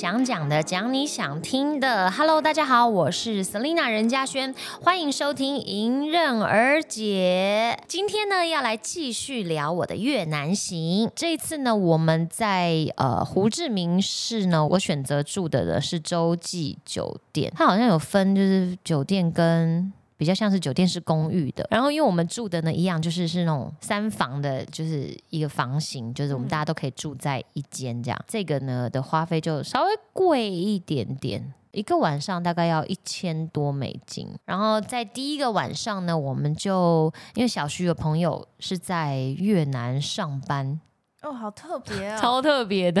想讲的，讲你想听的。Hello，大家好，我是 Selina 任嘉轩，欢迎收听《迎刃而解》。今天呢，要来继续聊我的越南行。这一次呢，我们在呃胡志明市呢，我选择住的的是洲际酒店，它好像有分就是酒店跟。比较像是酒店式公寓的，然后因为我们住的呢一样，就是是那种三房的，就是一个房型，就是我们大家都可以住在一间这样。这个呢的花费就稍微贵一点点，一个晚上大概要一千多美金。然后在第一个晚上呢，我们就因为小徐的朋友是在越南上班，哦，好特别啊，超特别的，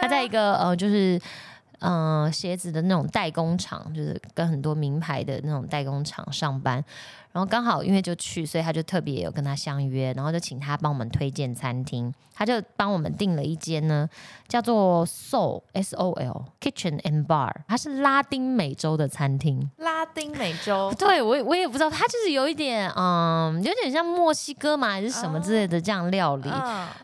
他在一个呃就是。嗯，鞋子的那种代工厂，就是跟很多名牌的那种代工厂上班，然后刚好因为就去，所以他就特别有跟他相约，然后就请他帮我们推荐餐厅，他就帮我们订了一间呢，叫做 Soul S O L Kitchen and Bar，它是拉丁美洲的餐厅。拉丁美洲？对我我也不知道，它就是有一点嗯，有点像墨西哥嘛，还是什么之类的这样料理。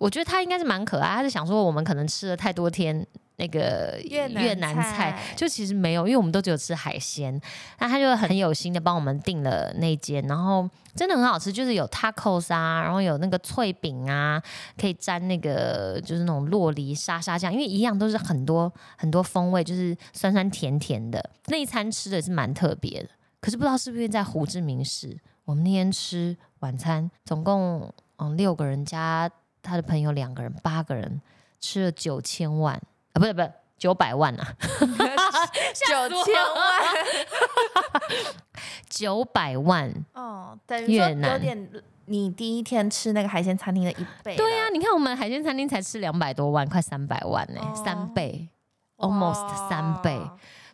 我觉得他应该是蛮可爱，他是想说我们可能吃了太多天。那个越南菜就其实没有，因为我们都只有吃海鲜。那他就很有心的帮我们订了那间，然后真的很好吃，就是有 tacos 啊，然后有那个脆饼啊，可以沾那个就是那种洛梨沙沙酱，因为一样都是很多很多风味，就是酸酸甜甜的。那一餐吃的是蛮特别的，可是不知道是不是在胡志明市，我们那天吃晚餐，总共嗯六个人加他的朋友两个人，八个人吃了九千万。啊，不是不是九百万啊，九千万，九百万哦，等于说有点你第一天吃那个海鲜餐厅的一倍。对啊，你看我们海鲜餐厅才吃两百多万，快三百万呢，三倍，almost 三倍。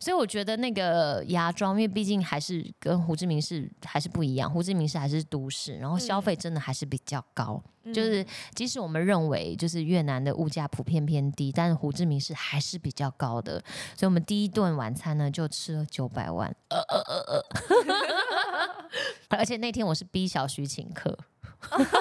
所以我觉得那个芽庄，因为毕竟还是跟胡志明市还是不一样，胡志明市还是都市，然后消费真的还是比较高。就是即使我们认为就是越南的物价普遍偏低，但是胡志明市还是比较高的。所以我们第一顿晚餐呢就吃了九百万，呃呃呃呃，而且那天我是逼小徐请客，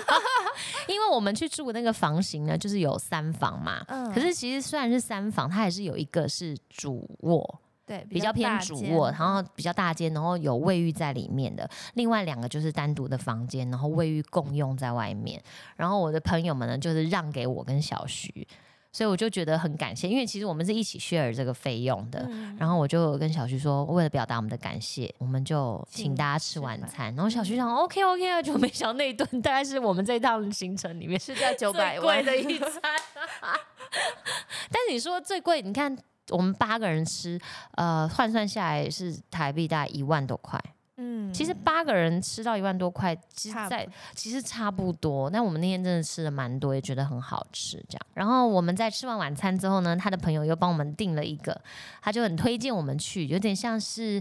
因为我们去住那个房型呢就是有三房嘛，可是其实虽然是三房，它还是有一个是主卧。对，比较偏主卧，然后比较大间，然后有卫浴在里面的。另外两个就是单独的房间，然后卫浴共用在外面。然后我的朋友们呢，就是让给我跟小徐，所以我就觉得很感谢，因为其实我们是一起 share 这个费用的。然后我就跟小徐说，为了表达我们的感谢，我们就请大家吃晚餐。然后小徐想，OK OK 啊，就没想到那一顿大概是我们这一趟行程里面是在九百万的一餐。但是你说最贵，你看。我们八个人吃，呃，换算下来是台币大概一万多块。嗯，其实八个人吃到一万多块，其实在其实差不多。那我们那天真的吃的蛮多，也觉得很好吃，这样。然后我们在吃完晚餐之后呢，他的朋友又帮我们订了一个，他就很推荐我们去，有点像是，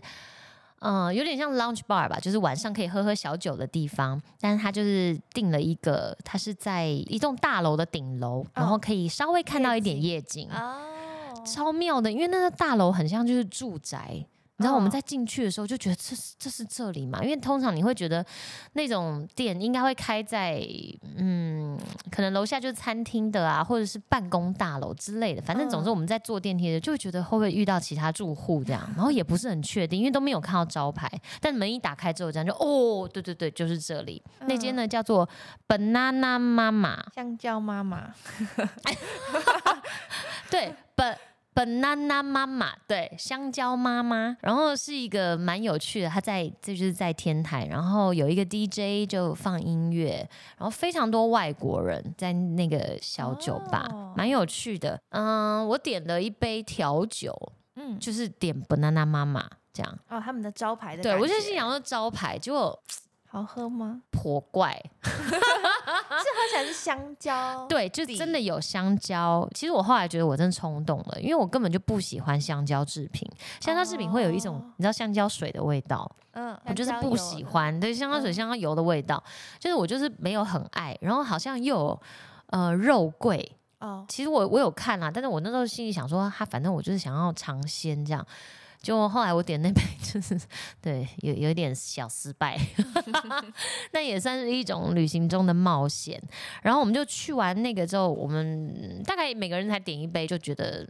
嗯，有点像 lounge bar 吧，就是晚上可以喝喝小酒的地方。但是他就是订了一个，他是在一栋大楼的顶楼，然后可以稍微看到一点夜景。超妙的，因为那个大楼很像就是住宅，你知道我们在进去的时候就觉得这是这是这里嘛？因为通常你会觉得那种店应该会开在嗯，可能楼下就是餐厅的啊，或者是办公大楼之类的。反正总之我们在坐电梯的就会觉得会不会遇到其他住户这样，然后也不是很确定，因为都没有看到招牌。但门一打开之后，这样就哦，对对对，就是这里。那间呢叫做 Banana 妈妈，香蕉妈妈，对，本。Banana 妈妈，对，香蕉妈妈，然后是一个蛮有趣的，他在这就是在天台，然后有一个 DJ 就放音乐，然后非常多外国人在那个小酒吧，蛮有趣的。嗯，我点了一杯调酒，嗯，就是点 banana 妈妈这样。哦，他们的招牌的，对我就是想说招牌，结果好喝吗？颇怪。是喝起来是香蕉，对，就真的有香蕉。其实我后来觉得我真的冲动了，因为我根本就不喜欢香蕉制品。香蕉制品会有一种你知道香蕉水的味道，嗯，我就是不喜欢。对，香蕉水、香蕉油的味道，就是我就是没有很爱。然后好像又有呃肉桂哦，其实我我有看啦，但是我那时候心里想说，他反正我就是想要尝鲜这样。就后来我点那杯，就是对有有一点小失败，那也算是一种旅行中的冒险。然后我们就去完那个之后，我们大概每个人才点一杯，就觉得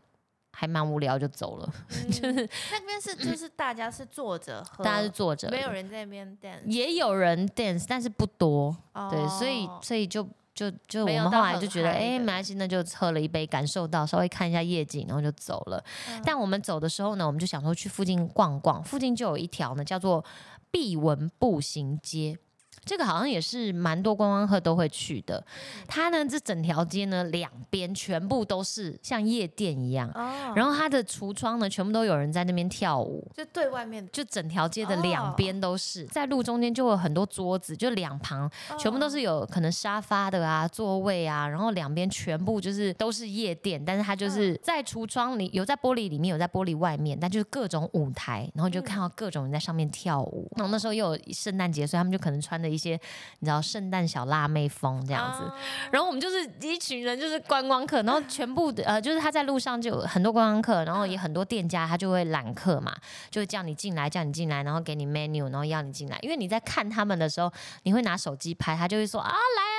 还蛮无聊，就走了。就是那边是就是大家是坐着，大家是坐着，没有人在那边 dance，也有人 dance，但是不多。对，所以所以就就就我们后来就觉得，哎，没关系，那就喝了一杯，感受到稍微看一下夜景，然后就走了。但我们走的时候呢，我们就想说去附近逛逛，附近就有一条呢叫做碧文步行街。这个好像也是蛮多观光客都会去的。它呢，这整条街呢，两边全部都是像夜店一样。哦。然后它的橱窗呢，全部都有人在那边跳舞。就对外面，就整条街的两边都是，在路中间就有很多桌子，就两旁全部都是有可能沙发的啊，座位啊。然后两边全部就是都是夜店，但是它就是在橱窗里有在玻璃里面有在玻璃外面，但就是各种舞台，然后就看到各种人在上面跳舞。然后那时候又有圣诞节，所以他们就可能穿的。一些你知道圣诞小辣妹风这样子，然后我们就是一群人就是观光客，然后 全部的呃就是他在路上就有很多观光客，然后也很多店家他就会揽客嘛，就会叫你进来叫你进来，然后给你 menu，然后要你进来，因为你在看他们的时候，你会拿手机拍，他就会说啊来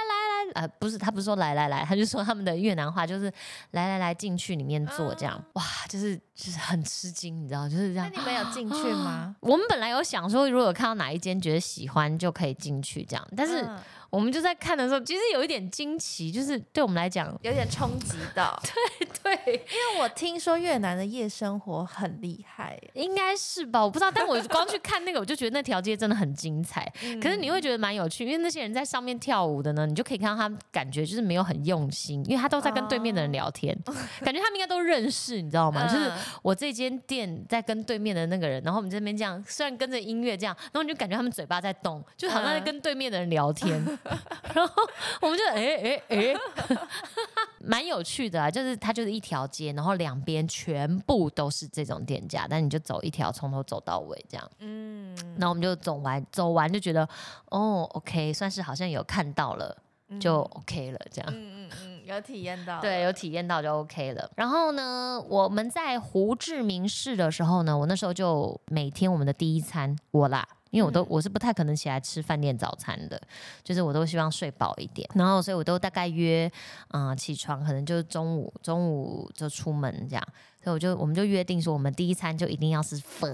呃不是他不是说来来来，他就说他们的越南话就是来来来进去里面坐这样，哇就是就是很吃惊你知道就是这样。那你们有进去吗？我们本来有想说如果看到哪一间觉得喜欢就可以进去。去这样，但是我们就在看的时候，其实有一点惊奇，就是对我们来讲有点冲击到。对对，因为我听说越南的夜生活很厉害，应该是吧？我不知道，但我光去看那个，我就觉得那条街真的很精彩。可是你会觉得蛮有趣，因为那些人在上面跳舞的呢，你就可以看到他们感觉就是没有很用心，因为他都在跟对面的人聊天，感觉他们应该都认识，你知道吗？就是我这间店在跟对面的那个人，然后我们这边这样，虽然跟着音乐这样，然后你就感觉他们嘴巴在动，就好像在跟对面的人聊天，然后我们就哎哎哎，蛮有趣的啊！就是它就是一条街，然后两边全部都是这种店家，但你就走一条，从头走到尾这样。嗯，然后我们就走完，走完就觉得哦，OK，算是好像有看到了，就 OK 了这样。嗯嗯嗯，有体验到，对，有体验到就 OK 了。然后呢，我们在胡志明市的时候呢，我那时候就每天我们的第一餐我啦。因为我都我是不太可能起来吃饭店早餐的，就是我都希望睡饱一点，然后所以我都大概约啊起床，可能就是中午中午就出门这样，所以我就我们就约定说，我们第一餐就一定要是佛，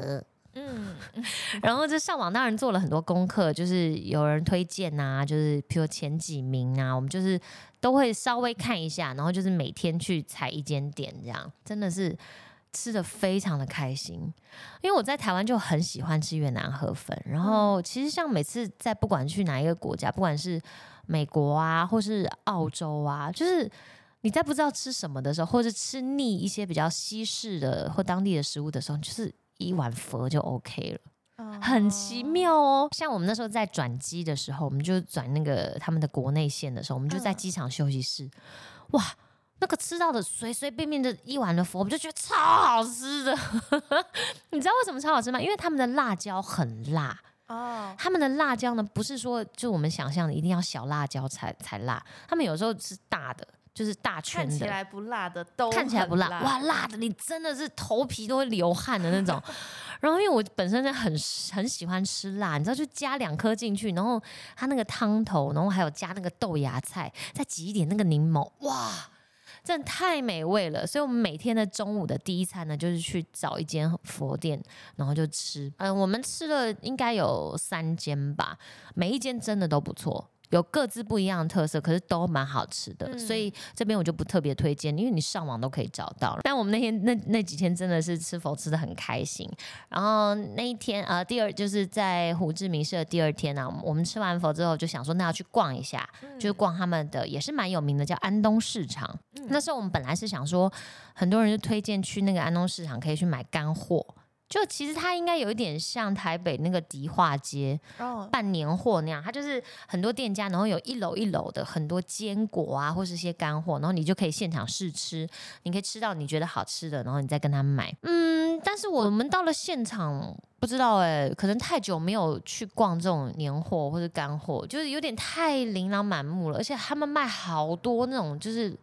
嗯，然后就上网当然做了很多功课，就是有人推荐啊，就是譬如前几名啊，我们就是都会稍微看一下，然后就是每天去踩一间店这样，真的是。吃的非常的开心，因为我在台湾就很喜欢吃越南河粉。然后其实像每次在不管去哪一个国家，不管是美国啊，或是澳洲啊，就是你在不知道吃什么的时候，或者吃腻一些比较西式的或当地的食物的时候，就是一碗佛就 OK 了，很奇妙哦。像我们那时候在转机的时候，我们就转那个他们的国内线的时候，我们就在机场休息室，哇。那个吃到的随随便便的一碗的佛，我就觉得超好吃的。你知道为什么超好吃吗？因为他们的辣椒很辣哦。他们的辣椒呢，不是说就我们想象的一定要小辣椒才才辣，他们有时候是大的，就是大圈的。看起来不辣的都看起来不辣，哇，辣的你真的是头皮都会流汗的那种。然后因为我本身就很很喜欢吃辣，你知道就加两颗进去，然后它那个汤头，然后还有加那个豆芽菜，再挤一点那个柠檬，哇！真的太美味了，所以我们每天的中午的第一餐呢，就是去找一间佛店，然后就吃。嗯，我们吃了应该有三间吧，每一间真的都不错。有各自不一样的特色，可是都蛮好吃的，所以这边我就不特别推荐，因为你上网都可以找到。但我们那天那那几天真的是吃佛吃的很开心。然后那一天呃，第二就是在胡志明市的第二天呢，我们吃完佛之后就想说，那要去逛一下，就是逛他们的也是蛮有名的叫安东市场。那时候我们本来是想说，很多人就推荐去那个安东市场可以去买干货。就其实它应该有一点像台北那个迪化街办年货那样，它就是很多店家，然后有一楼一楼的很多坚果啊，或是一些干货，然后你就可以现场试吃，你可以吃到你觉得好吃的，然后你再跟他买。嗯，但是我们到了现场，不知道哎，可能太久没有去逛这种年货或者干货，就是有点太琳琅满目了，而且他们卖好多那种就是。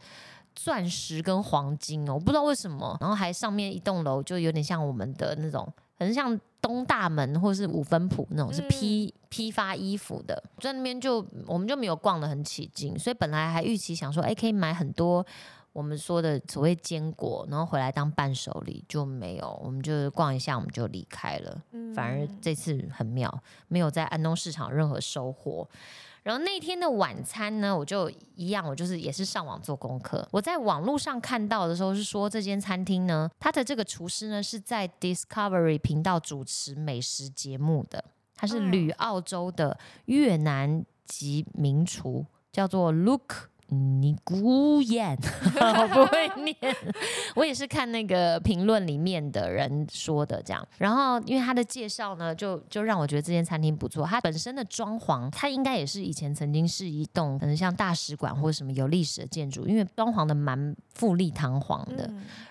钻石跟黄金哦，我不知道为什么，然后还上面一栋楼就有点像我们的那种，很像东大门或是五分铺那种，是批批发衣服的，在那边就我们就没有逛得很起劲，所以本来还预期想说，哎，可以买很多我们说的所谓坚果，然后回来当伴手礼就没有，我们就逛一下，我们就离开了。反而这次很妙，没有在安东市场任何收获。然后那天的晚餐呢，我就一样，我就是也是上网做功课。我在网络上看到的时候是说，这间餐厅呢，它的这个厨师呢是在 Discovery 频道主持美食节目的，他是旅澳洲的越南籍名厨，叫做 Luke。你姑燕，我不会念。我也是看那个评论里面的人说的这样。然后因为他的介绍呢，就就让我觉得这间餐厅不错。它本身的装潢，它应该也是以前曾经是一栋可能像大使馆或者什么有历史的建筑，因为装潢的蛮富丽堂皇的。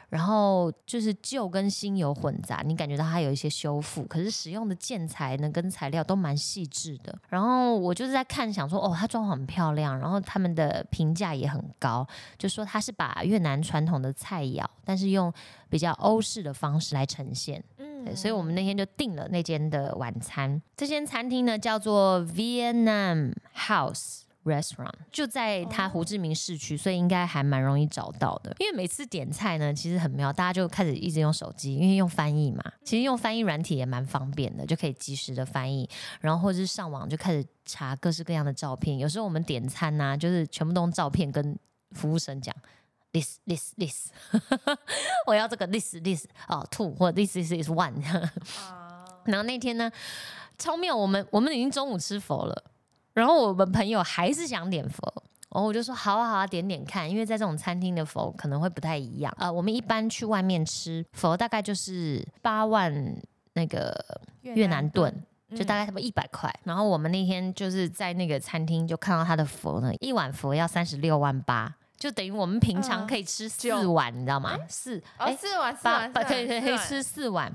然后就是旧跟新有混杂，你感觉到它有一些修复，可是使用的建材呢跟材料都蛮细致的。然后我就是在看，想说哦，它装潢很漂亮，然后他们的评价也很高，就说它是把越南传统的菜肴，但是用比较欧式的方式来呈现。嗯，所以我们那天就订了那间的晚餐。这间餐厅呢叫做 Vietnam House。Restaurant 就在它胡志明市区，所以应该还蛮容易找到的。因为每次点菜呢，其实很妙，大家就开始一直用手机，因为用翻译嘛。其实用翻译软体也蛮方便的，就可以及时的翻译。然后或者是上网就开始查各式各样的照片。有时候我们点餐呐，就是全部都用照片跟服务生讲，this this this，我要这个 this this 哦 two 或 this this is one。然后那天呢，超妙，我们我们已经中午吃佛了。然后我们朋友还是想点佛，然后我就说好啊好啊，点点看，因为在这种餐厅的佛可能会不太一样。呃，我们一般去外面吃佛大概就是八万那个越南盾，就大概差不多一百块。然后我们那天就是在那个餐厅就看到他的佛呢，一碗佛要三十六万八，就等于我们平常可以吃四碗，你知道吗？四哎四碗八可以可以可以吃四碗。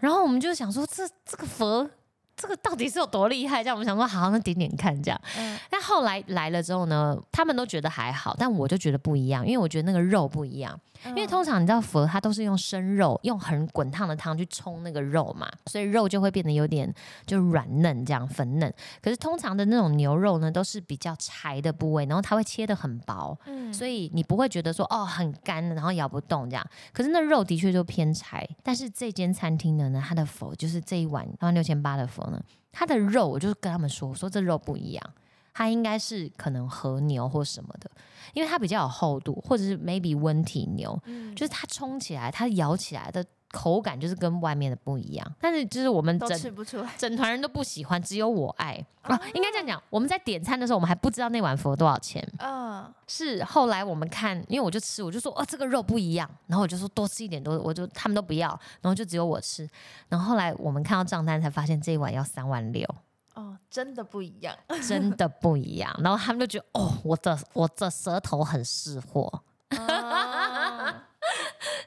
然后我们就想说这这个佛。这个到底是有多厉害？这样我们想说，好，那点点看这样。但后来来了之后呢，他们都觉得还好，但我就觉得不一样，因为我觉得那个肉不一样。因为通常你知道佛它都是用生肉，用很滚烫的汤去冲那个肉嘛，所以肉就会变得有点就软嫩这样粉嫩。可是通常的那种牛肉呢，都是比较柴的部位，然后它会切的很薄，所以你不会觉得说哦很干，然后咬不动这样。可是那肉的确就偏柴。但是这间餐厅的呢，它的佛就是这一碗，然后六千八的佛呢，它的肉我就跟他们说，我说这肉不一样。它应该是可能和牛或什么的，因为它比较有厚度，或者是 maybe 温体牛，就是它冲起来，它咬起来的口感就是跟外面的不一样。但是就是我们整吃不出来，整团人都不喜欢，只有我爱啊。应该这样讲，我们在点餐的时候，我们还不知道那碗佛多少钱。嗯，是后来我们看，因为我就吃，我就说哦，这个肉不一样，然后我就说多吃一点，多我就他们都不要，然后就只有我吃。然后后来我们看到账单才发现，这一碗要三万六。哦，真的不一样，真的不一样。然后他们就觉得，哦，我的我的舌头很识货。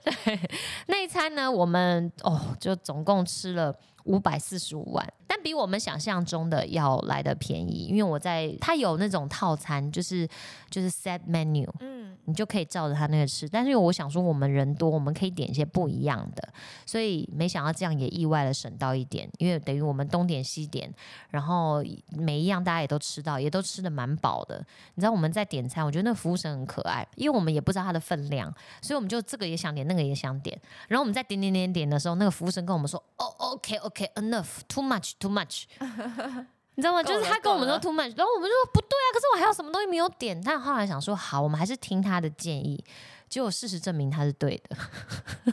对，那一餐呢，我们哦，就总共吃了。五百四十五万，但比我们想象中的要来的便宜，因为我在它有那种套餐，就是就是 set menu，嗯，你就可以照着它那个吃。但是因为我想说我们人多，我们可以点一些不一样的，所以没想到这样也意外的省到一点，因为等于我们东点西点，然后每一样大家也都吃到，也都吃的蛮饱的。你知道我们在点餐，我觉得那服务生很可爱，因为我们也不知道他的分量，所以我们就这个也想点，那个也想点。然后我们在点点点点的时候，那个服务生跟我们说，哦，OK OK。Enough, too much, too much，你知道吗？就是他跟我们说 too much，然后我们就说不对啊，可是我还有什么东西没有点。但后来想说好，我们还是听他的建议。结果事实证明他是对的，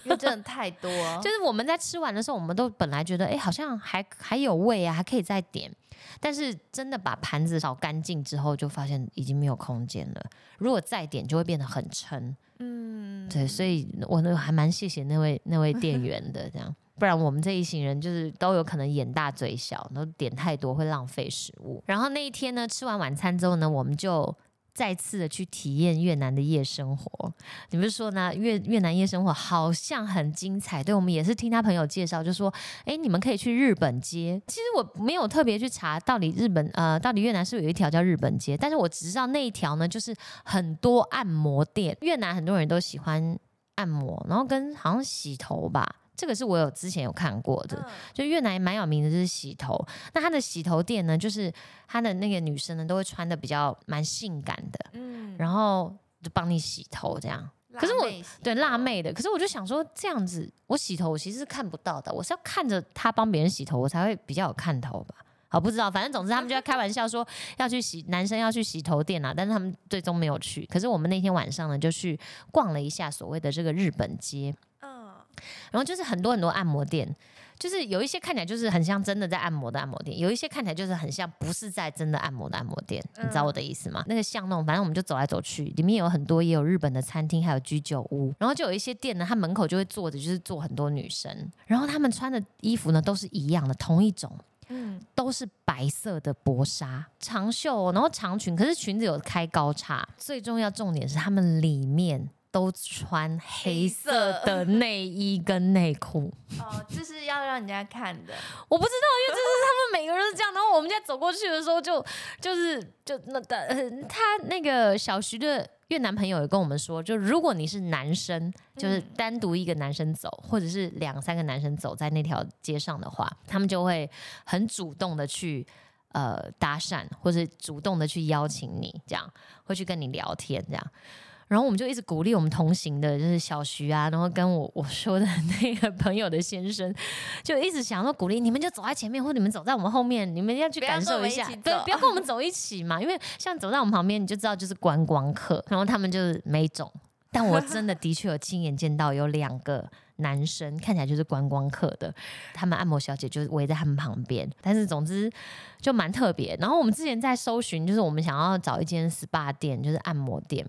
因为真的太多。就是我们在吃完的时候，我们都本来觉得哎，好像还还有味啊，还可以再点。但是真的把盘子扫干净之后，就发现已经没有空间了。如果再点，就会变得很撑。嗯，对，所以我那还蛮谢谢那位那位店员的这样。不然我们这一行人就是都有可能眼大嘴小，然后点太多会浪费食物。然后那一天呢，吃完晚餐之后呢，我们就再次的去体验越南的夜生活。你不是说呢，越越南夜生活好像很精彩？对我们也是听他朋友介绍，就说，哎，你们可以去日本街。其实我没有特别去查到底日本呃，到底越南是不是有一条叫日本街？但是我只知道那一条呢，就是很多按摩店。越南很多人都喜欢按摩，然后跟好像洗头吧。这个是我有之前有看过的，就越南蛮有名的，就是洗头。那它的洗头店呢，就是它的那个女生呢，都会穿的比较蛮性感的，嗯，然后就帮你洗头这样。可是我对辣妹的，可是我就想说这样子，我洗头我其实是看不到的，我是要看着他帮别人洗头，我才会比较有看头吧。好，不知道，反正总之他们就在开玩笑说 要去洗，男生要去洗头店啊，但是他们最终没有去。可是我们那天晚上呢，就去逛了一下所谓的这个日本街，嗯，然后就是很多很多按摩店。就是有一些看起来就是很像真的在按摩的按摩店，有一些看起来就是很像不是在真的按摩的按摩店，你知道我的意思吗？那个巷弄，反正我们就走来走去，里面有很多也有日本的餐厅，还有居酒屋，然后就有一些店呢，它门口就会坐着，就是坐很多女生，然后她们穿的衣服呢都是一样的，同一种，嗯，都是白色的薄纱长袖，然后长裙，可是裙子有开高叉，最重要重点是他们里面。都穿黑色的内衣跟内裤哦，就是要让人家看的。我不知道，因为就是他们每个人是这样。然后我们家走过去的时候，就就是就那的他那个小徐的越南朋友也跟我们说，就如果你是男生，就是单独一个男生走，或者是两三个男生走在那条街上的话，他们就会很主动的去呃搭讪，或者主动的去邀请你，这样会去跟你聊天，这样。然后我们就一直鼓励我们同行的，就是小徐啊，然后跟我我说的 那个朋友的先生，就一直想说鼓励你们就走在前面，或者你们走在我们后面，你们要去感受一下，对，不要跟我们走一起嘛，因为像走在我们旁边，你就知道就是观光客。然后他们就是没种，但我真的的确有亲眼见到有两个男生看起来就是观光客的，他们按摩小姐就围在他们旁边，但是总之就蛮特别。然后我们之前在搜寻，就是我们想要找一间 SPA 店，就是按摩店。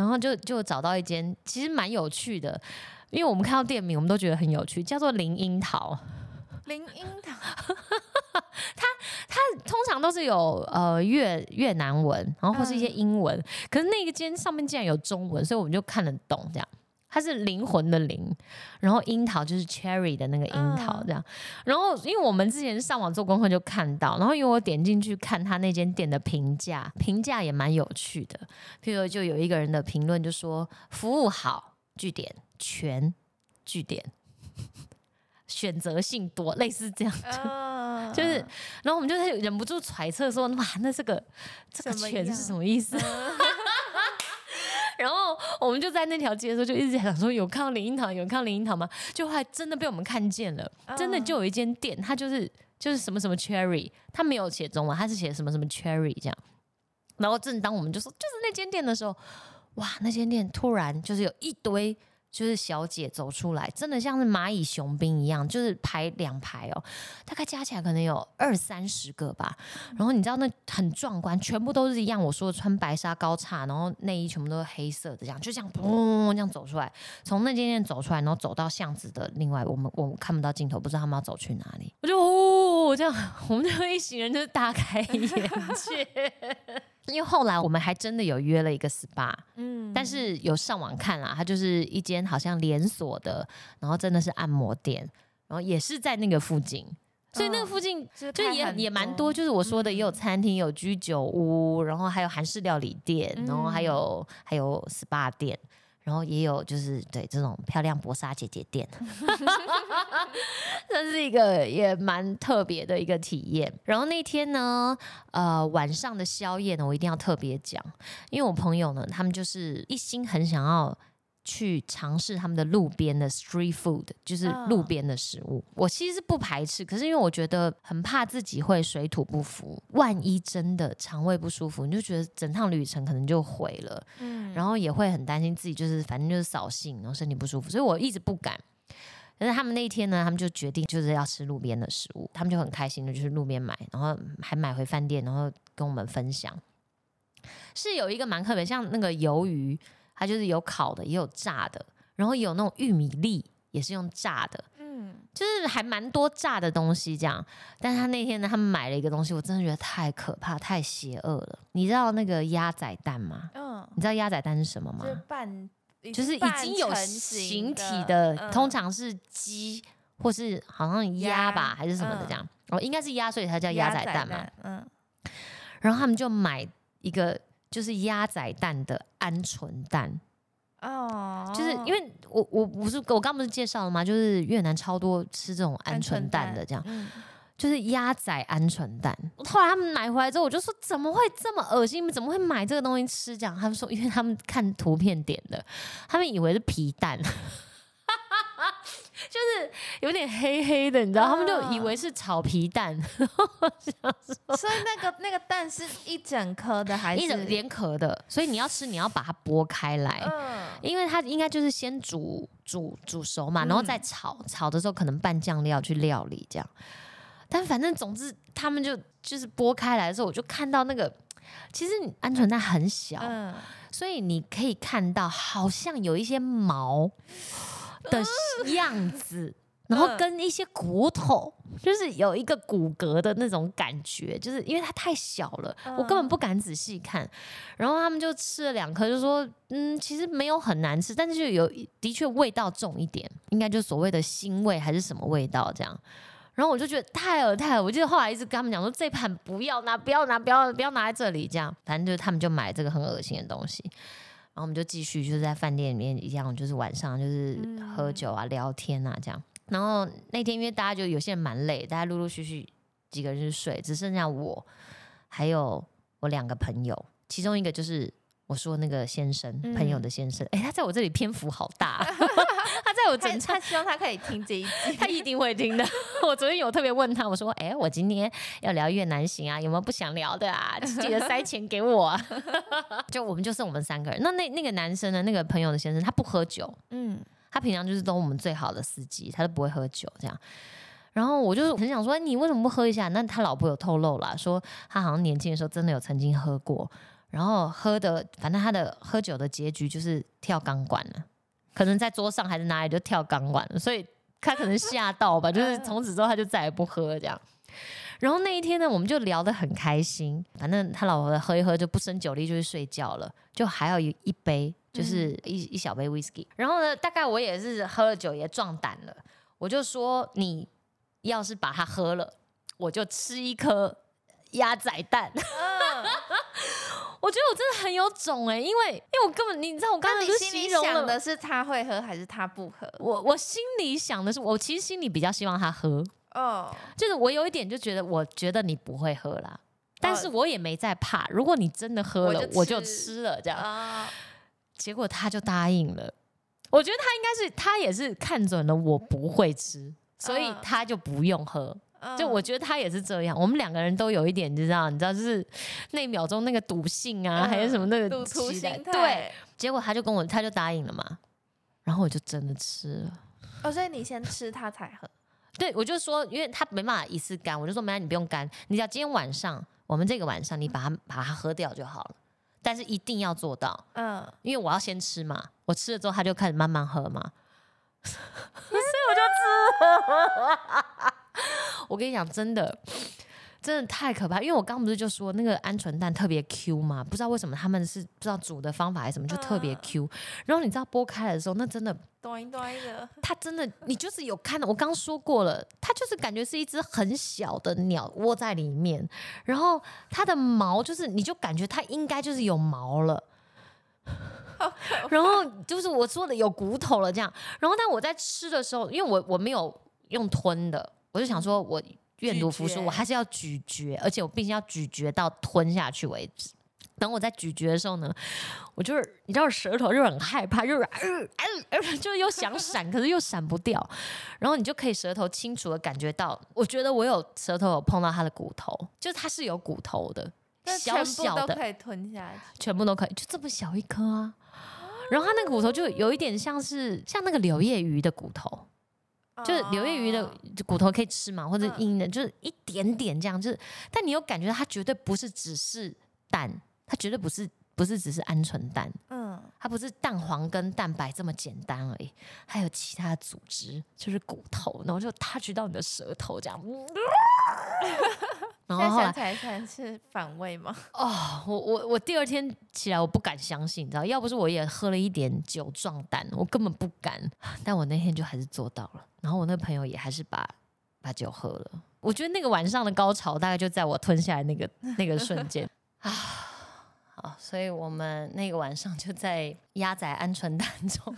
然后就就找到一间，其实蛮有趣的，因为我们看到店名，我们都觉得很有趣，叫做林樱桃。林樱桃，它它通常都是有呃越越南文，然后或是一些英文，可是那个间上面竟然有中文，所以我们就看得懂这样。它是灵魂的灵，然后樱桃就是 cherry 的那个樱桃这样，然后因为我们之前上网做功课就看到，然后因为我点进去看他那间店的评价，评价也蛮有趣的，譬如就有一个人的评论就说服务好，据点全据点，选择性多，类似这样，就是，然后我们就忍不住揣测说，哇，那这个这个全是什么意思？我们就在那条街的时候，就一直想说有看到林荫堂，有看到林荫堂吗？就还真的被我们看见了，真的就有一间店，它就是就是什么什么 cherry，它没有写中文，它是写什么什么 cherry 这样。然后正当我们就说就是那间店的时候，哇，那间店突然就是有一堆。就是小姐走出来，真的像是蚂蚁雄兵一样，就是排两排哦，大概加起来可能有二三十个吧。然后你知道那很壮观，全部都是一样，我说穿白纱高叉，然后内衣全部都是黑色的，这样就这样嘣这样走出来，从那间店走出来，然后走到巷子的另外，我们我们看不到镜头，不知道他们要走去哪里。我就哦这样，我们就一行人就是大开眼界。因为后来我们还真的有约了一个 SPA，嗯，但是有上网看啦，它就是一间好像连锁的，然后真的是按摩店，然后也是在那个附近，所以那个附近就也也蛮多，就是我说的也有餐厅、有居酒屋，然后还有韩式料理店，然后还有还有 SPA 店。然后也有就是对这种漂亮薄纱姐姐店，这是一个也蛮特别的一个体验。然后那天呢，呃，晚上的宵夜呢，我一定要特别讲，因为我朋友呢，他们就是一心很想要。去尝试他们的路边的 street food，就是路边的食物。我其实是不排斥，可是因为我觉得很怕自己会水土不服，万一真的肠胃不舒服，你就觉得整趟旅程可能就毁了。嗯，然后也会很担心自己，就是反正就是扫兴，然后身体不舒服，所以我一直不敢。但是他们那一天呢，他们就决定就是要吃路边的食物，他们就很开心的，就是路边买，然后还买回饭店，然后跟我们分享。是有一个蛮特别，像那个鱿鱼。它就是有烤的，也有炸的，然后有那种玉米粒也是用炸的，嗯，就是还蛮多炸的东西这样。但是他那天呢，他们买了一个东西，我真的觉得太可怕、太邪恶了。你知道那个鸭仔蛋吗？嗯，你知道鸭仔蛋是什么吗？就是半，就是已经有形体的，通常是鸡或是好像鸭吧，还是什么的这样。哦，应该是鸭，所以它叫鸭仔蛋嘛。嗯，然后他们就买一个。就是鸭仔蛋的鹌鹑蛋哦，就是因为我我不是我刚不是介绍了吗？就是越南超多吃这种鹌鹑蛋的，这样就是鸭仔鹌鹑蛋。后来他们买回来之后，我就说怎么会这么恶心？怎么会买这个东西吃？这样他们说，因为他们看图片点的，他们以为是皮蛋。就是有点黑黑的，你知道，他们就以为是炒皮蛋，所以那个那个蛋是一整颗的还是一整连壳的？所以你要吃，你要把它剥开来，因为它应该就是先煮煮煮熟嘛，然后再炒，炒的时候可能拌酱料去料理这样。但反正总之，他们就就是剥开来的时候，我就看到那个，其实鹌鹑蛋很小，所以你可以看到好像有一些毛。的样子，然后跟一些骨头，就是有一个骨骼的那种感觉，就是因为它太小了，我根本不敢仔细看。然后他们就吃了两颗，就说：“嗯，其实没有很难吃，但是就有的确味道重一点，应该就所谓的腥味还是什么味道这样。”然后我就觉得太恶太恶，我记得后来一直跟他们讲说：“这盘不要拿，不要拿，不要不要拿在这里。”这样，反正就是他们就买这个很恶心的东西。然后我们就继续就是在饭店里面一样，就是晚上就是喝酒啊、聊天啊这样。然后那天因为大家就有些人蛮累，大家陆陆续续几个人就睡，只剩下我还有我两个朋友，其中一个就是。我说那个先生朋友的先生，哎，他在我这里篇幅好大，他在我整场，他希望他可以听这一集，他一定会听的。我昨天有特别问他，我说，哎，我今天要聊越南行啊，有没有不想聊的啊？记得塞 钱给我。就我们就剩我们三个人。那那那个男生呢？那个朋友的先生，他不喝酒，嗯，他平常就是都我们最好的司机，他都不会喝酒这样。然后我就很想说，你为什么不喝一下？那他老婆有透露了，说他好像年轻的时候真的有曾经喝过。然后喝的，反正他的喝酒的结局就是跳钢管了，可能在桌上还是哪里就跳钢管了，所以他可能吓到吧，就是从此之后他就再也不喝这样。然后那一天呢，我们就聊得很开心，反正他老婆喝一喝就不胜酒力就去睡觉了，就还有一一杯，就是一一小杯 whisky。然后呢，大概我也是喝了酒也壮胆了，我就说你要是把它喝了，我就吃一颗鸭仔蛋。我觉得我真的很有种哎，因为因为我根本你知道我刚刚是心里想的是他会喝还是他不喝？我我心里想的是，我其实心里比较希望他喝哦，就是我有一点就觉得，我觉得你不会喝啦，但是我也没在怕，如果你真的喝了，我就吃了这样。结果他就答应了，我觉得他应该是他也是看准了我不会吃，所以他就不用喝。就我觉得他也是这样，我们两个人都有一点，你知道，你知道，就是那一秒钟那个赌性啊，还是什么那个赌徒心态。对，结果他就跟我，他就答应了嘛，然后我就真的吃了。哦，所以你先吃他才喝。对，我就说，因为他没办法一次干，我就说没，你不用干，你只要今天晚上，我们这个晚上你把它把它喝掉就好了，但是一定要做到，嗯，因为我要先吃嘛，我吃了之后他就开始慢慢喝嘛，所以我就吃。我跟你讲，真的，真的太可怕。因为我刚不是就说那个鹌鹑蛋特别 Q 嘛，不知道为什么他们是不知道煮的方法还是什么，就特别 Q。然后你知道剥开的时候，那真的 端一端的，它真的，你就是有看到，我刚说过了，它就是感觉是一只很小的鸟窝在里面，然后它的毛就是，你就感觉它应该就是有毛了，然后就是我说的有骨头了这样。然后但我在吃的时候，因为我我没有用吞的。我就想说，我愿赌服输，我还是要咀嚼，而且我必须要咀嚼到吞下去为止。等我在咀嚼的时候呢，我就是你知道，舌头就很害怕，就是就又想闪，可是又闪不掉。然后你就可以舌头清楚的感觉到，我觉得我有舌头有碰到它的骨头，就是它是有骨头的，小小的可以吞下去，全部都可以，就这么小一颗啊。然后它那个骨头就有一点像是像那个柳叶鱼的骨头。就是柳叶鱼的骨头可以吃嘛，或者硬的，就是一点点这样，就是，但你又感觉它绝对不是只是蛋，它绝对不是不是只是鹌鹑蛋，嗯，它不是蛋黄跟蛋白这么简单而已，还有其他组织，就是骨头，然后就 touch 到你的舌头这样。然后想起来才是反胃吗？哦，我我我第二天起来我不敢相信，你知道，要不是我也喝了一点酒壮胆，我根本不敢。但我那天就还是做到了。然后我那个朋友也还是把把酒喝了。我觉得那个晚上的高潮大概就在我吞下来那个那个瞬间 啊。好，所以我们那个晚上就在鸭仔鹌鹑蛋中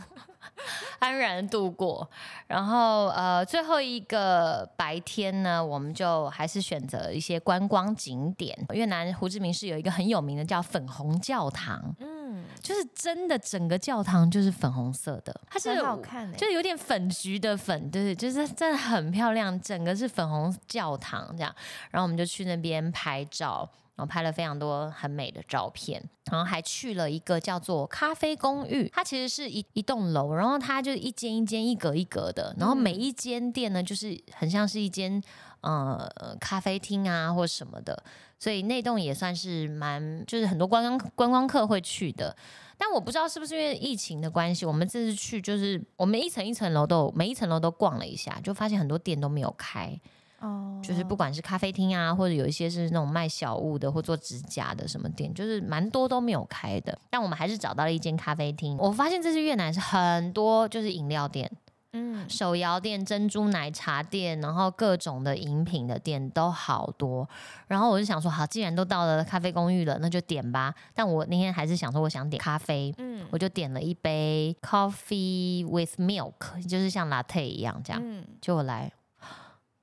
安然度过。然后呃，最后一个白天呢，我们就还是选择一些观光景点。越南胡志明市有一个很有名的叫粉红教堂，嗯，就是真的整个教堂就是粉红色的，它是很好看，就是有点粉橘的粉，对，就是真的很漂亮，整个是粉红教堂这样。然后我们就去那边拍照。然后拍了非常多很美的照片，然后还去了一个叫做咖啡公寓，它其实是一一栋楼，然后它就一间一间、一格一格的，然后每一间店呢，就是很像是一间呃咖啡厅啊或什么的，所以那栋也算是蛮就是很多观光观光客会去的。但我不知道是不是因为疫情的关系，我们这次去就是我们一层一层楼都每一层楼都逛了一下，就发现很多店都没有开。哦，就是不管是咖啡厅啊，或者有一些是那种卖小物的或做指甲的什么店，就是蛮多都没有开的。但我们还是找到了一间咖啡厅。我发现这次越南是很多就是饮料店，嗯，手摇店、珍珠奶茶店，然后各种的饮品的店都好多。然后我就想说，好，既然都到了咖啡公寓了，那就点吧。但我那天还是想说，我想点咖啡，嗯，我就点了一杯 coffee with milk，就是像 latte 一样这样，就我来。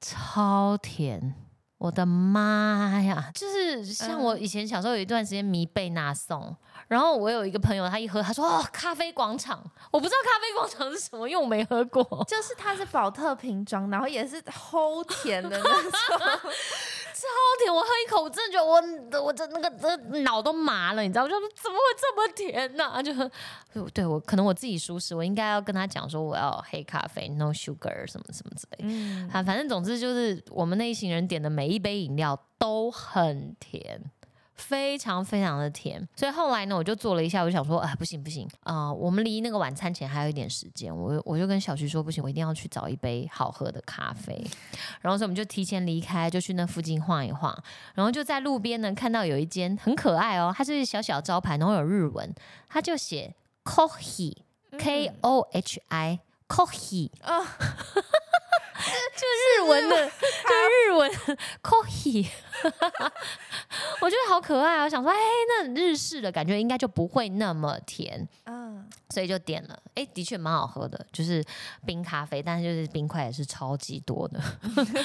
超甜，我的妈呀！就是像我以前小时候有一段时间迷贝纳颂，然后我有一个朋友，他一喝，他说哦，咖啡广场，我不知道咖啡广场是什么，因为我没喝过。就是它是宝特瓶装，然后也是齁甜的那种。超甜！我喝一口，我真的觉得我我这那个这脑都麻了，你知道？我就说怎么会这么甜呢？就对我可能我自己舒适，我应该要跟他讲说我要黑咖啡，no sugar 什么什么之类。嗯，反正总之就是我们那一行人点的每一杯饮料都很甜。非常非常的甜，所以后来呢，我就做了一下，我想说，啊，不行不行啊，我们离那个晚餐前还有一点时间，我我就跟小徐说，不行，我一定要去找一杯好喝的咖啡。然后所以我们就提前离开，就去那附近晃一晃，然后就在路边呢看到有一间很可爱哦，它是小小招牌，然后有日文，它就写 Kohi K O H I Kohi 啊，就日文的，就日文 coffee，。我觉得好可爱啊！我想说，哎，那日式的感觉应该就不会那么甜，嗯，所以就点了。哎，的确蛮好喝的，就是冰咖啡，但是就是冰块也是超级多的。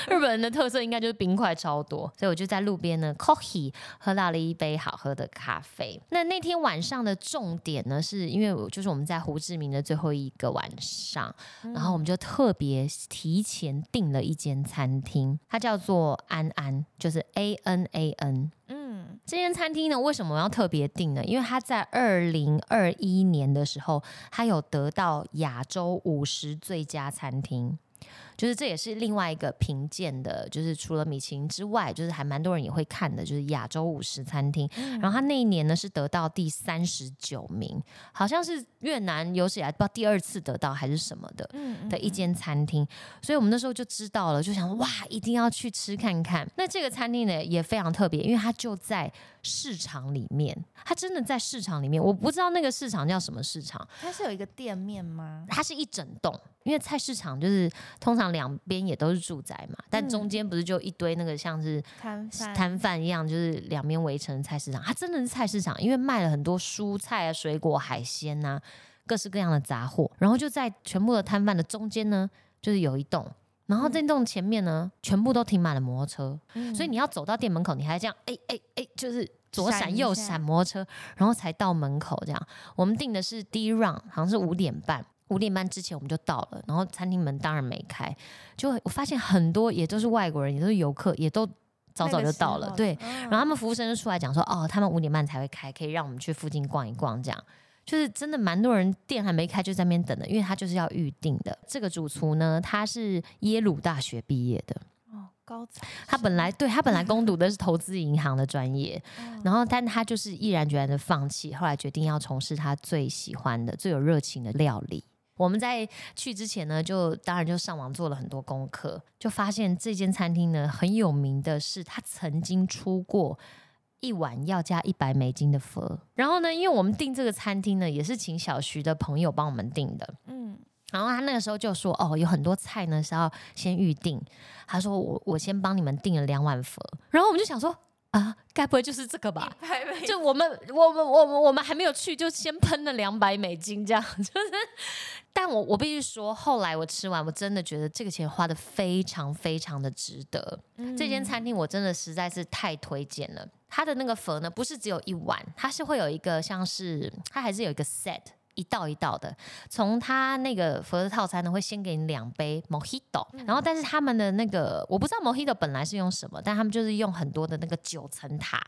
日本人的特色应该就是冰块超多，所以我就在路边呢，coffee 喝到了一杯好喝的咖啡。那那天晚上的重点呢，是因为我就是我们在胡志明的最后一个晚上，然后我们就特别提前订了一间餐厅，它叫做安安，就是 A N A N。嗯，这间餐厅呢，为什么要特别订呢？因为它在二零二一年的时候，它有得到亚洲五十最佳餐厅。就是这也是另外一个评鉴的，就是除了米其林之外，就是还蛮多人也会看的，就是亚洲五十餐厅。然后他那一年呢是得到第三十九名，好像是越南有史以来不知道第二次得到还是什么的的一间餐厅。所以我们那时候就知道了，就想哇，一定要去吃看看。那这个餐厅呢也非常特别，因为它就在市场里面，它真的在市场里面。我不知道那个市场叫什么市场，它是有一个店面吗？它是一整栋。因为菜市场就是通常两边也都是住宅嘛，但中间不是就一堆那个像是摊摊贩一样，就是两边围成菜市场。它真的是菜市场，因为卖了很多蔬菜啊、水果、海鲜呐，各式各样的杂货。然后就在全部的摊贩的中间呢，就是有一栋，然后这栋前面呢，全部都停满了摩托车，所以你要走到店门口，你还这样哎哎哎，就是左闪右闪摩托车，然后才到门口这样。我们订的是第一 round，好像是五点半。五点半之前我们就到了，然后餐厅门当然没开，就我发现很多也都是外国人，也都是游客，也都早早就到了。对，然后他们服务生就出来讲说，哦，他们五点半才会开，可以让我们去附近逛一逛。这样就是真的蛮多人店还没开就在那边等的，因为他就是要预定的。这个主厨呢，他是耶鲁大学毕业的哦，高材。他本来对他本来攻读的是投资银行的专业，然后但他就是毅然决然的放弃，后来决定要从事他最喜欢的、最有热情的料理。我们在去之前呢，就当然就上网做了很多功课，就发现这间餐厅呢很有名的是，他曾经出过一碗要加一百美金的佛。然后呢，因为我们订这个餐厅呢，也是请小徐的朋友帮我们订的，嗯，然后他那个时候就说，哦，有很多菜呢是要先预定，他说我我先帮你们订了两碗佛，然后我们就想说。啊，该不会就是这个吧？就我们我们我们我们还没有去，就先喷了两百美金这样，就是。但我我必须说，后来我吃完，我真的觉得这个钱花的非常非常的值得。这间餐厅我真的实在是太推荐了。它的那个粉呢，不是只有一碗，它是会有一个像是，它还是有一个 set。一道一道的，从他那个佛的套餐呢，会先给你两杯 Mojito，然后但是他们的那个我不知道 Mojito 本来是用什么，但他们就是用很多的那个九层塔，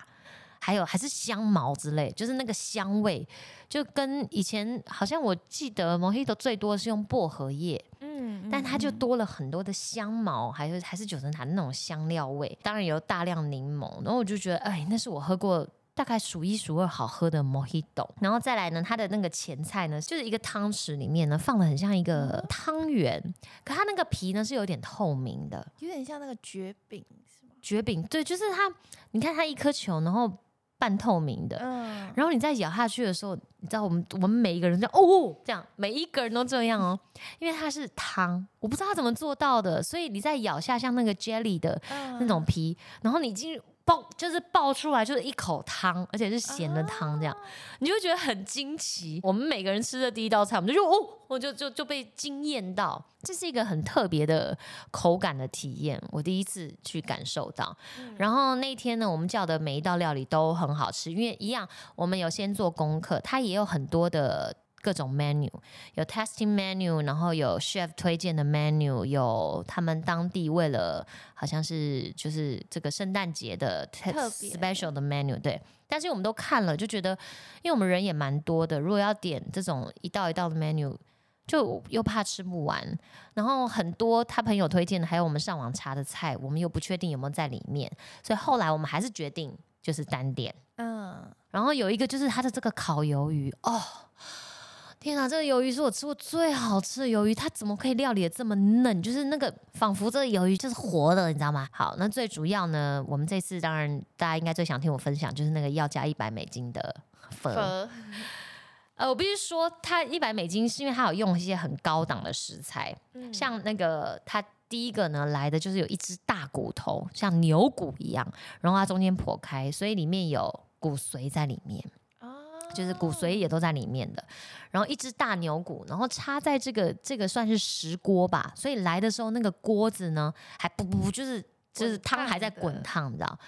还有还是香茅之类，就是那个香味，就跟以前好像我记得 Mojito 最多是用薄荷叶，嗯，但它就多了很多的香茅，还有还是九层塔那种香料味，当然有大量柠檬，然后我就觉得，哎，那是我喝过。大概数一数二好喝的 Mojito，然后再来呢，它的那个前菜呢，就是一个汤匙里面呢放的很像一个汤圆，可它那个皮呢是有点透明的，有点像那个蕨饼是吗？蕨饼对，就是它，你看它一颗球，然后半透明的，嗯，然后你再咬下去的时候，你知道我们我们每一个人这样哦，这样每一个人都这样哦，因为它是汤，我不知道它怎么做到的，所以你再咬下像那个 jelly 的那种皮，然后你进。爆就是爆出来就是一口汤，而且是咸的汤，这样你就觉得很惊奇。我们每个人吃的第一道菜，我们就哦，我就就就被惊艳到，这是一个很特别的口感的体验，我第一次去感受到。然后那天呢，我们叫的每一道料理都很好吃，因为一样，我们有先做功课，它也有很多的。各种 menu 有 testing menu，然后有 chef 推荐的 menu，有他们当地为了好像是就是这个圣诞节的特 special 的 menu，对。但是我们都看了，就觉得因为我们人也蛮多的，如果要点这种一道一道的 menu，就又怕吃不完。然后很多他朋友推荐的，还有我们上网查的菜，我们又不确定有没有在里面，所以后来我们还是决定就是单点。嗯。然后有一个就是他的这个烤鱿鱼哦。天哪，这个鱿鱼是我吃过最好吃的鱿鱼，它怎么可以料理的这么嫩？就是那个仿佛这个鱿鱼就是活的，你知道吗？好，那最主要呢，我们这次当然大家应该最想听我分享，就是那个要加一百美金的粉。呃，我必须说，它一百美金是因为它有用一些很高档的食材，像那个它第一个呢来的就是有一只大骨头，像牛骨一样，然后它中间剖开，所以里面有骨髓在里面。就是骨髓也都在里面的，然后一只大牛骨，然后插在这个这个算是石锅吧，所以来的时候那个锅子呢还不不就是就是汤还在滚烫，你知道？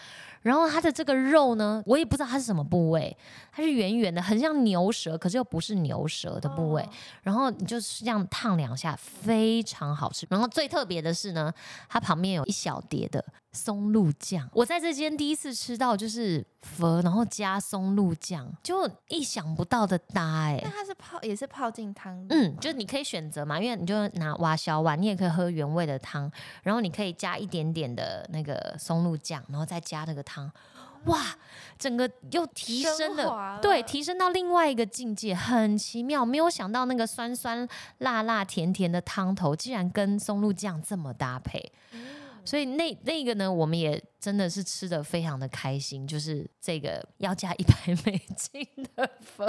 然后它的这个肉呢，我也不知道它是什么部位，它是圆圆的，很像牛舌，可是又不是牛舌的部位。然后你就是这样烫两下，非常好吃。然后最特别的是呢，它旁边有一小碟的。松露酱，我在这间第一次吃到就是佛，然后加松露酱，就意想不到的搭哎。那它是泡也是泡进汤，嗯，就是你可以选择嘛，因为你就拿挖小碗，你也可以喝原味的汤，然后你可以加一点点的那个松露酱，然后再加那个汤，哇，整个又提升了，对，提升到另外一个境界，很奇妙，没有想到那个酸酸辣辣甜甜的汤头，竟然跟松露酱这么搭配。所以那那个呢，我们也真的是吃的非常的开心，就是这个要加一百 美金的粉，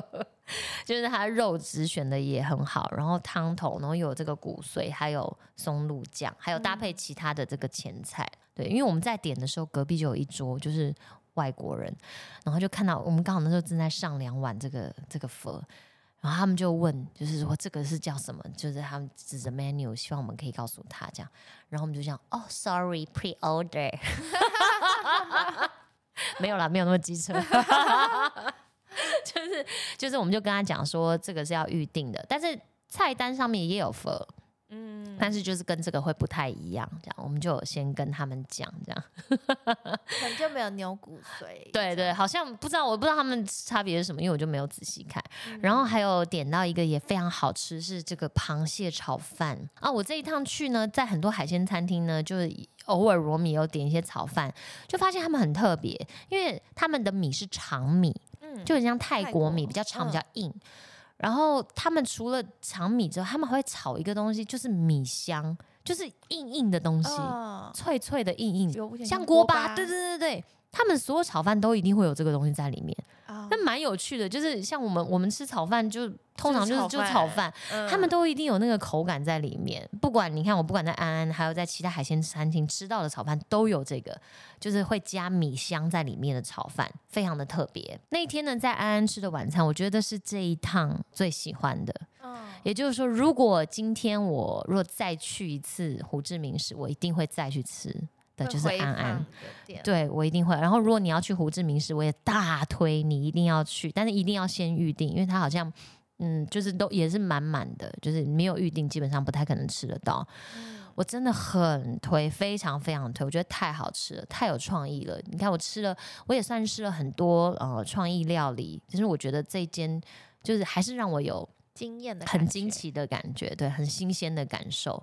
就是它肉质选的也很好，然后汤头，然后有这个骨髓，还有松露酱，还有搭配其他的这个前菜。对，因为我们在点的时候，隔壁就有一桌就是外国人，然后就看到我们刚好那时候正在上两碗这个这个粉。然后他们就问，就是说这个是叫什么？就是他们指着 menu，希望我们可以告诉他这样。然后我们就讲，哦，sorry，pre order，没有啦，没有那么机车，就 是就是，我们就跟他讲说，这个是要预定的，但是菜单上面也有 for。嗯，但是就是跟这个会不太一样，这样我们就先跟他们讲，这样可能就没有牛骨髓。对对，好像不知道，我不知道他们差别是什么，因为我就没有仔细看。然后还有点到一个也非常好吃，是这个螃蟹炒饭啊。我这一趟去呢，在很多海鲜餐厅呢，就是偶尔罗米有点一些炒饭，就发现他们很特别，因为他们的米是长米，嗯，就很像泰国米，比较长，比较硬。然后他们除了炒米之后，他们还会炒一个东西，就是米香，就是硬硬的东西，脆脆的硬硬，像锅巴，对对对对。他们所有炒饭都一定会有这个东西在里面。那蛮有趣的，就是像我们我们吃炒饭，就通常就是就炒饭，他们都一定有那个口感在里面。不管你看我不管在安安，还有在其他海鲜餐厅吃到的炒饭，都有这个，就是会加米香在里面的炒饭，非常的特别。那一天呢，在安安吃的晚餐，我觉得是这一趟最喜欢的。也就是说，如果今天我若再去一次胡志明市，我一定会再去吃。的就是安安，对我一定会。然后如果你要去胡志明市，我也大推你一定要去，但是一定要先预定，因为它好像嗯，就是都也是满满的，就是没有预定基本上不太可能吃得到。我真的很推，非常非常推，我觉得太好吃了，太有创意了。你看我吃了，我也算吃了很多呃创意料理，就是我觉得这间就是还是让我有惊艳的、很惊奇的感觉，对，很新鲜的感受。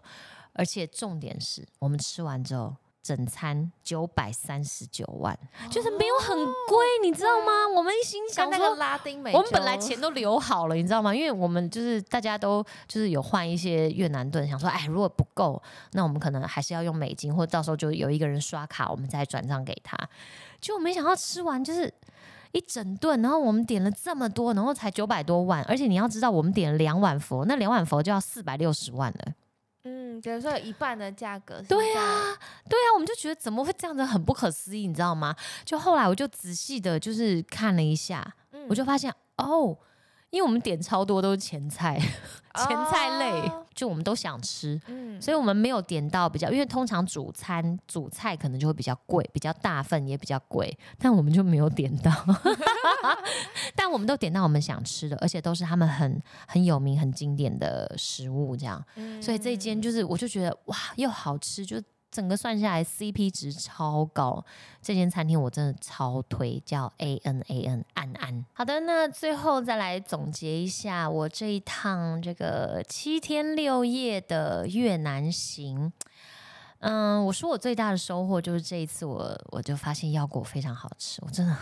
而且重点是我们吃完之后。整餐九百三十九万，就是没有很贵，你知道吗？我们一心想说拉丁美，我们本来钱都留好了，你知道吗？因为我们就是大家都就是有换一些越南盾，想说哎，如果不够，那我们可能还是要用美金，或者到时候就有一个人刷卡，我们再转账给他。就没想到吃完就是一整顿，然后我们点了这么多，然后才九百多万，而且你要知道，我们点了两碗佛，那两碗佛就要四百六十万了。嗯，比如说有一半的价格，对啊，对啊，我们就觉得怎么会这样子，很不可思议，你知道吗？就后来我就仔细的，就是看了一下，我就发现哦。因为我们点超多都是前菜，前菜类，就我们都想吃，所以我们没有点到比较，因为通常主餐主菜可能就会比较贵，比较大份也比较贵，但我们就没有点到，但我们都点到我们想吃的，而且都是他们很很有名、很经典的食物，这样，所以这一间就是我就觉得哇，又好吃，就。整个算下来，CP 值超高，这间餐厅我真的超推，叫 A N A N 安安。好的，那最后再来总结一下我这一趟这个七天六夜的越南行。嗯，我说我最大的收获就是这一次我我就发现腰果非常好吃，我真的。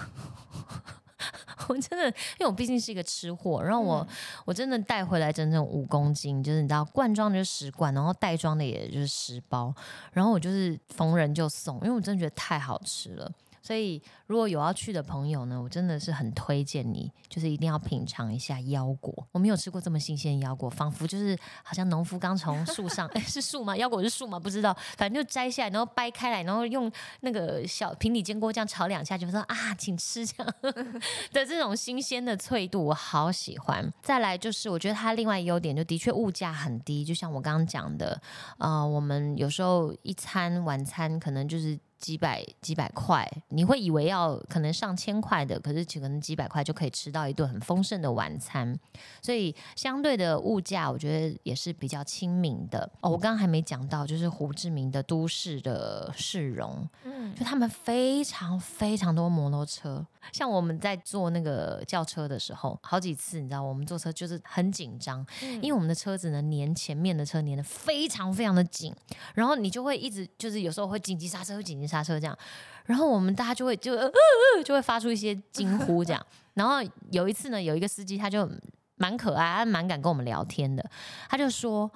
我真的，因为我毕竟是一个吃货，然后我我真的带回来整整五公斤，就是你知道，罐装的就十罐，然后袋装的也就是十包，然后我就是逢人就送，因为我真的觉得太好吃了。所以，如果有要去的朋友呢，我真的是很推荐你，就是一定要品尝一下腰果。我没有吃过这么新鲜的腰果，仿佛就是好像农夫刚从树上，哎，是树吗？腰果是树吗？不知道，反正就摘下来，然后掰开来，然后用那个小平底煎锅这样炒两下，就说啊，请吃这样 的这种新鲜的脆度，我好喜欢。再来就是，我觉得它另外优点就的确物价很低，就像我刚刚讲的，呃，我们有时候一餐晚餐可能就是。几百几百块，你会以为要可能上千块的，可是可能几百块就可以吃到一顿很丰盛的晚餐，所以相对的物价，我觉得也是比较亲民的。哦，我刚刚还没讲到，就是胡志明的都市的市容，嗯，就他们非常非常多摩托车。像我们在坐那个轿车的时候，好几次你知道，我们坐车就是很紧张，因为我们的车子呢粘前面的车粘的非常非常的紧，然后你就会一直就是有时候会紧急刹车，会紧急刹车这样，然后我们大家就会就呃呃就会发出一些惊呼这样，然后有一次呢，有一个司机他就蛮可爱，他蛮敢跟我们聊天的，他就说，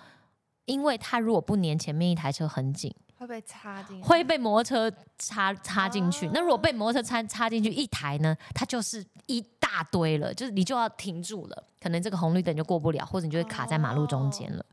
因为他如果不粘前面一台车很紧。会被插进，会被摩托车插插进去。那如果被摩托车插插进去一台呢？他就是一大堆了，就是你就要停住了。可能这个红绿灯就过不了，或者你就会卡在马路中间了。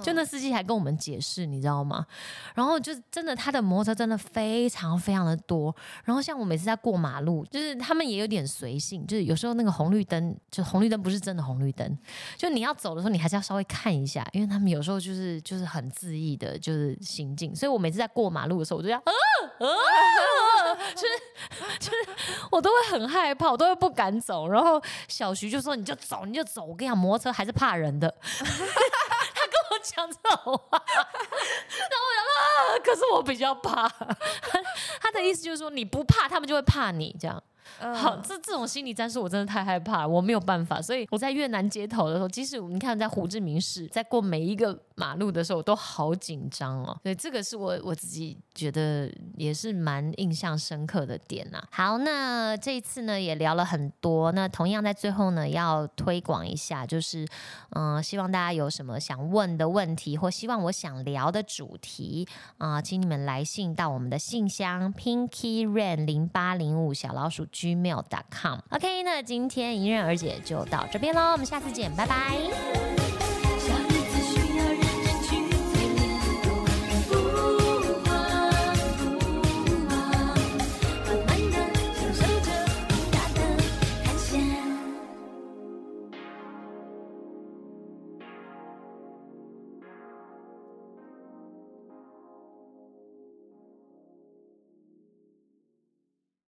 就那司机还跟我们解释，你知道吗？然后就真的他的摩托车真的非常非常的多。然后像我每次在过马路，就是他们也有点随性，就是有时候那个红绿灯，就红绿灯不是真的红绿灯，就你要走的时候，你还是要稍微看一下，因为他们有时候就是就是很恣意的，就是行进。所以我每次在过马路的时候，我就要啊啊，就是就是 我都会很害怕，我都会不敢走。然后小徐就说：“你就走，你就。”走，我跟你讲，摩托车还是怕人的。他跟我讲这种话，然后我讲啊，可是我比较怕。他的意思就是说，你不怕，他们就会怕你这样。好，这这种心理战术我真的太害怕，我没有办法。所以我在越南街头的时候，即使你看在胡志明市，在过每一个马路的时候，我都好紧张哦。所以这个是我我自己觉得也是蛮印象深刻的点呐。好，那这一次呢也聊了很多。那同样在最后呢，要推广一下，就是嗯，希望大家有什么想问的问题，或希望我想聊的主题啊，请你们来信到我们的信箱 pinky rain 零八零五小老鼠 gmail.com，OK，那今天迎刃而解就到这边喽，我们下次见，拜拜。